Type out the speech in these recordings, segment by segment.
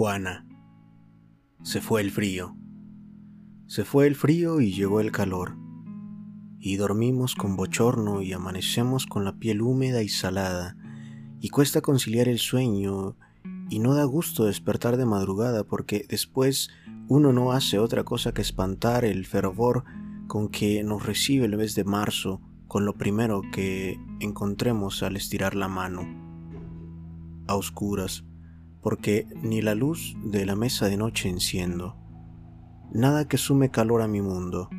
Juana. Se fue el frío. Se fue el frío y llegó el calor. Y dormimos con bochorno y amanecemos con la piel húmeda y salada. Y cuesta conciliar el sueño y no da gusto despertar de madrugada porque después uno no hace otra cosa que espantar el fervor con que nos recibe el mes de marzo con lo primero que encontremos al estirar la mano. A oscuras porque ni la luz de la mesa de noche enciendo, nada que sume calor a mi mundo.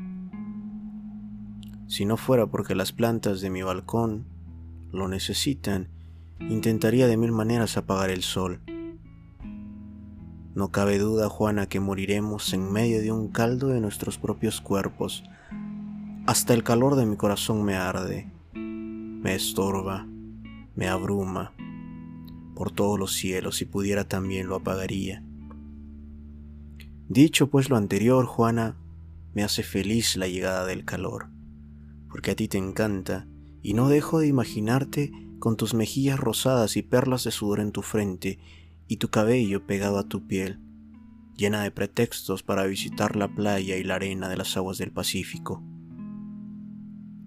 Si no fuera porque las plantas de mi balcón lo necesitan, intentaría de mil maneras apagar el sol. No cabe duda, Juana, que moriremos en medio de un caldo de nuestros propios cuerpos. Hasta el calor de mi corazón me arde, me estorba, me abruma por todos los cielos, si pudiera también lo apagaría. Dicho pues lo anterior, Juana, me hace feliz la llegada del calor, porque a ti te encanta, y no dejo de imaginarte con tus mejillas rosadas y perlas de sudor en tu frente, y tu cabello pegado a tu piel, llena de pretextos para visitar la playa y la arena de las aguas del Pacífico.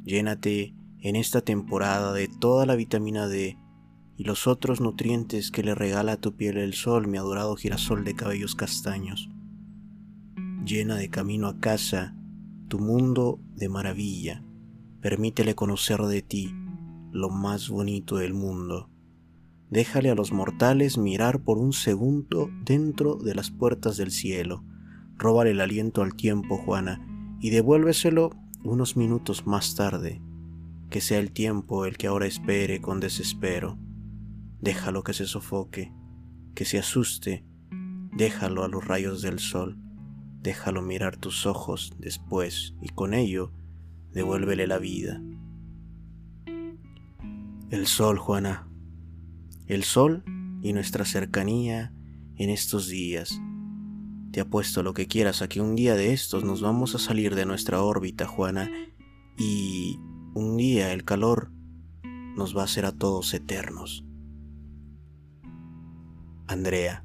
Llénate en esta temporada de toda la vitamina D y los otros nutrientes que le regala a tu piel el sol, mi adorado girasol de cabellos castaños. Llena de camino a casa tu mundo de maravilla, permítele conocer de ti lo más bonito del mundo. Déjale a los mortales mirar por un segundo dentro de las puertas del cielo. Róbale el aliento al tiempo, Juana, y devuélveselo unos minutos más tarde. Que sea el tiempo el que ahora espere con desespero. Déjalo que se sofoque, que se asuste, déjalo a los rayos del sol, déjalo mirar tus ojos después y con ello devuélvele la vida. El sol, Juana, el sol y nuestra cercanía en estos días. Te apuesto lo que quieras a que un día de estos nos vamos a salir de nuestra órbita, Juana, y un día el calor nos va a hacer a todos eternos. Andrea.